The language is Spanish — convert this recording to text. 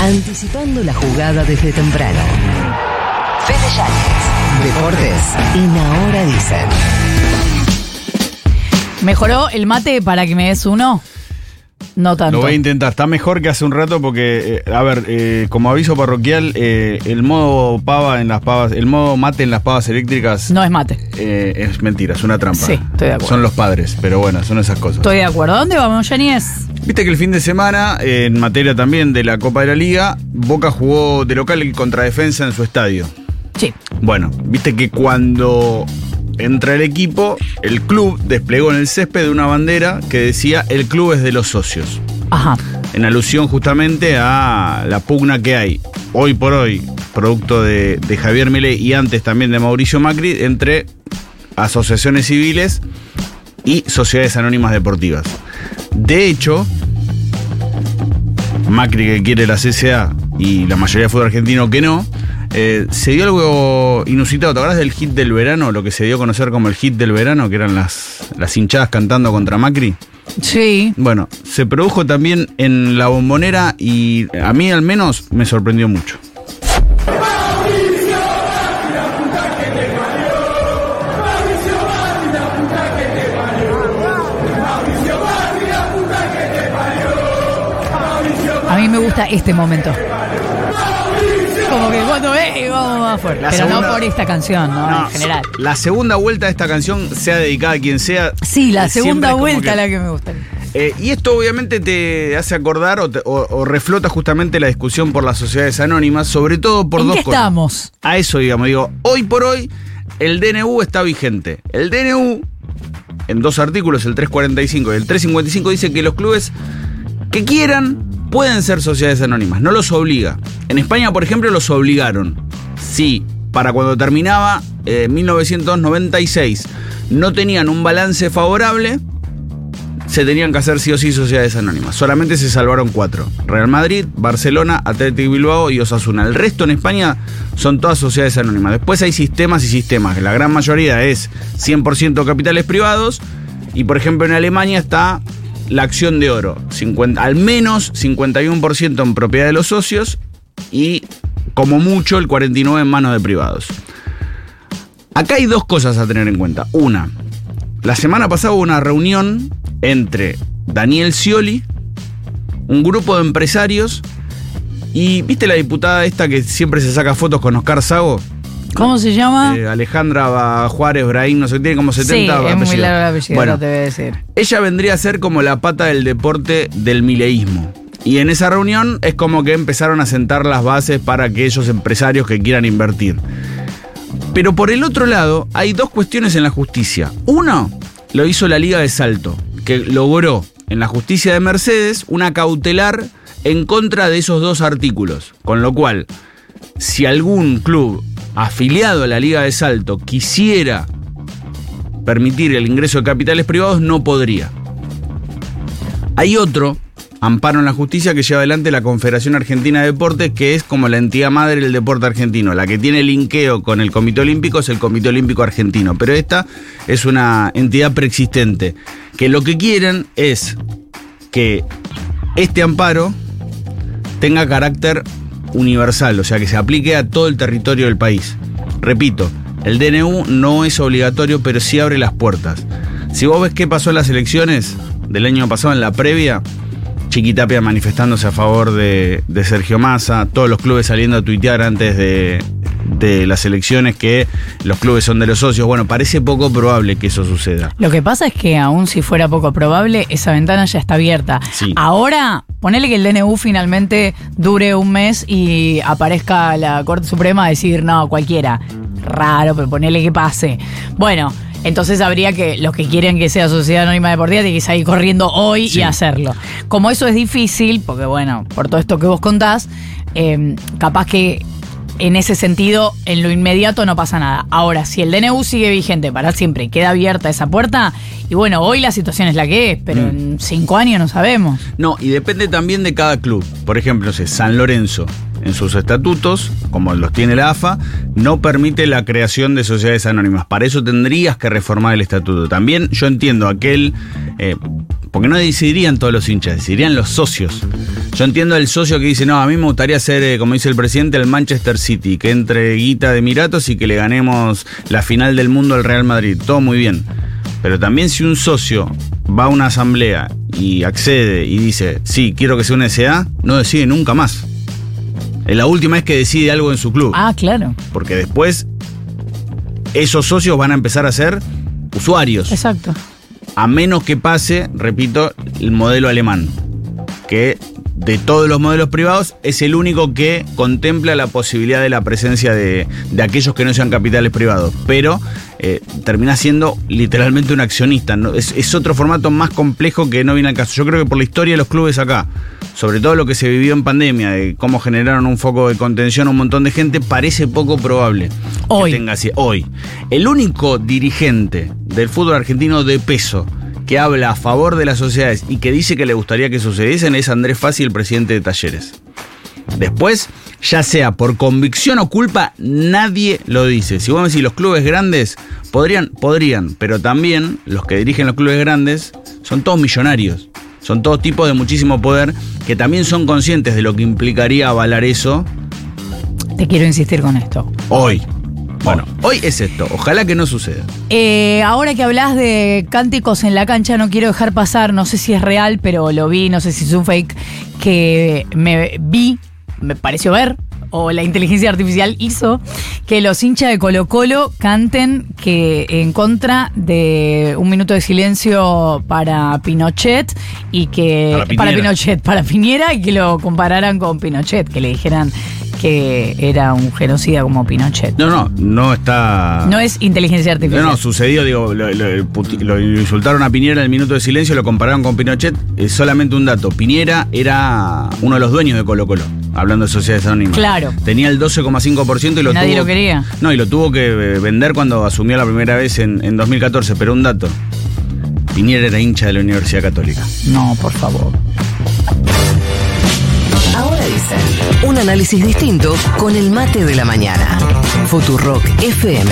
Anticipando la jugada desde temprano. Fede Yáñez. Deportes. En Ahora Dicen. ¿Mejoró el mate para que me des uno? No tanto. Lo voy a intentar. Está mejor que hace un rato porque, eh, a ver, eh, como aviso parroquial, eh, el modo pava en las pavas, el modo mate en las pavas eléctricas No es mate. es mentira, es una trampa. Sí, estoy de acuerdo. Son los padres, pero bueno, son esas cosas. Estoy de acuerdo. ¿Dónde vamos, Yañez? Viste que el fin de semana, en materia también de la Copa de la Liga, Boca jugó de local contra defensa en su estadio. Sí. Bueno, viste que cuando entra el equipo, el club desplegó en el césped una bandera que decía el club es de los socios. Ajá. En alusión justamente a la pugna que hay hoy por hoy, producto de, de Javier Milei y antes también de Mauricio Macri, entre asociaciones civiles y sociedades anónimas deportivas. De hecho, Macri que quiere la CCA y la mayoría de fútbol argentino que no, eh, se dio algo inusitado. ¿Te acuerdas del hit del verano? Lo que se dio a conocer como el hit del verano, que eran las, las hinchadas cantando contra Macri. Sí. Bueno, se produjo también en la bombonera y a mí al menos me sorprendió mucho. A mí me gusta este momento. Como que cuando ve, vamos más fuerte. La Pero no por esta canción, ¿no? En general. La segunda vuelta de esta canción, sea dedicada a quien sea. Sí, la segunda como vuelta que- la que me gusta. Eh, y esto obviamente te hace acordar o, te- o- o reflota justamente la discusión por las sociedades anónimas, sobre todo por ¿En dos qué cosas. estamos? A eso, digamos, digo, hoy por hoy el DNU está vigente. El DNU, en dos artículos, el 345 y el 355, dice que los clubes que quieran pueden ser sociedades anónimas, no los obliga. En España, por ejemplo, los obligaron. Sí, para cuando terminaba eh, 1996 no tenían un balance favorable, se tenían que hacer sí o sí sociedades anónimas. Solamente se salvaron cuatro. Real Madrid, Barcelona, Atlético Bilbao y Osasuna. El resto en España son todas sociedades anónimas. Después hay sistemas y sistemas. La gran mayoría es 100% capitales privados. Y por ejemplo en Alemania está la acción de oro. 50 al menos 51% en propiedad de los socios y como mucho el 49% en manos de privados. Acá hay dos cosas a tener en cuenta. Una, la semana pasada hubo una reunión entre Daniel Scioli, un grupo de empresarios y ¿viste la diputada esta que siempre se saca fotos con Oscar Sago? ¿Cómo se llama? Eh, Alejandra Juárez Brahim, no sé, tiene como 70 sí, es muy largo el apellido, Bueno, no te voy a decir. ella vendría a ser como la pata del deporte del mileísmo. Y en esa reunión es como que empezaron a sentar las bases para aquellos empresarios que quieran invertir. Pero por el otro lado, hay dos cuestiones en la justicia. Uno, lo hizo la Liga de Salto, que logró en la justicia de Mercedes una cautelar en contra de esos dos artículos. Con lo cual, si algún club afiliado a la Liga de Salto quisiera permitir el ingreso de capitales privados, no podría. Hay otro amparo en la justicia que lleva adelante la Confederación Argentina de Deportes, que es como la entidad madre del deporte argentino. La que tiene linkeo con el Comité Olímpico es el Comité Olímpico Argentino, pero esta es una entidad preexistente, que lo que quieren es que este amparo tenga carácter universal, o sea, que se aplique a todo el territorio del país. Repito, el DNU no es obligatorio, pero sí abre las puertas. Si vos ves qué pasó en las elecciones del año pasado, en la previa, Chiquitapia manifestándose a favor de, de Sergio Massa, todos los clubes saliendo a tuitear antes de, de las elecciones que los clubes son de los socios. Bueno, parece poco probable que eso suceda. Lo que pasa es que aún si fuera poco probable, esa ventana ya está abierta. Sí. Ahora, ponele que el DNU finalmente dure un mes y aparezca la Corte Suprema a decir, no, cualquiera. Raro, pero ponele que pase. Bueno, entonces habría que, los que quieren que sea Sociedad Anónima Deportiva, tienen que salir corriendo hoy Sí. y hacerlo. Como eso es difícil, porque bueno, por todo esto que vos contás, eh, capaz que en ese sentido, en lo inmediato no pasa nada. Ahora, si el DNU sigue vigente para siempre y queda abierta esa puerta, y bueno, hoy la situación es la que es, pero Mm. en cinco años no sabemos. No, y depende también de cada club. Por ejemplo, no sé, San Lorenzo, en sus estatutos, como los tiene la AFA, no permite la creación de sociedades anónimas. Para eso tendrías que reformar el estatuto. También yo entiendo aquel, eh, Porque no decidirían todos los hinchas, decidirían los socios. Yo entiendo el socio que dice, no, a mí me gustaría ser, eh, como dice el presidente, el Manchester City, que entre guita de Emiratos y que le ganemos la final del mundo al Real Madrid. Todo muy bien. Pero también si un socio va a una asamblea y accede y dice, sí, quiero que sea una SA, no decide nunca más. Es la última vez que decide algo en su club. Ah, claro. Porque después esos socios van a empezar a ser usuarios. Exacto. A menos que pase, repito, el modelo alemán. Que de todos los modelos privados es el único que contempla la posibilidad de la presencia de, de aquellos que no sean capitales privados. Pero eh, termina siendo literalmente un accionista. ¿no? Es, es otro formato más complejo que no viene al caso. Yo creo que por la historia de los clubes acá, sobre todo lo que se vivió en pandemia, de cómo generaron un foco de contención a un montón de gente, parece poco probable Hoy. que tenga así. Hoy. El único dirigente del fútbol argentino de peso que habla a favor de las sociedades y que dice que le gustaría que sucediesen es Andrés Fassi, el presidente de Talleres. Después, ya sea por convicción o culpa, nadie lo dice. Si vos me decís los clubes grandes, podrían, podrían, pero también los que dirigen los clubes grandes son todos millonarios. Son todos tipos de muchísimo poder que también son conscientes de lo que implicaría avalar eso Te quiero insistir con esto. hoy. Bueno, hoy es esto. Ojalá que no suceda. Eh, ahora que hablas de cánticos en la cancha, no quiero dejar pasar, no sé si es real, pero lo vi, no sé si es un fake, que me vi, me pareció ver, o la inteligencia artificial hizo, que los hinchas de Colo Colo canten que en contra de un minuto de silencio para Pinochet y que Para. Pinochet, para Piñera y que lo compararan con Pinochet, que le dijeran que era un genocida como Pinochet. No, no, no está. No es inteligencia No, artificial. no, sucedió, digo, lo, lo- puti- lo insultaron a Piñera en el minuto de silencio, lo compararon con Pinochet. Es solamente un dato. Piñera era uno de los dueños de Colo Colo, hablando de sociedades anónimas. Claro. Tenía el 12,5% y lo Nadie tuvo. lo quería. No, y lo tuvo que eh, vender cuando asumió la primera vez en, en 2014. Pero un dato. Piñera era hincha de la Universidad Católica. No, por favor. Ahora dicen un análisis distinto con el mate de la mañana. Futurock FM.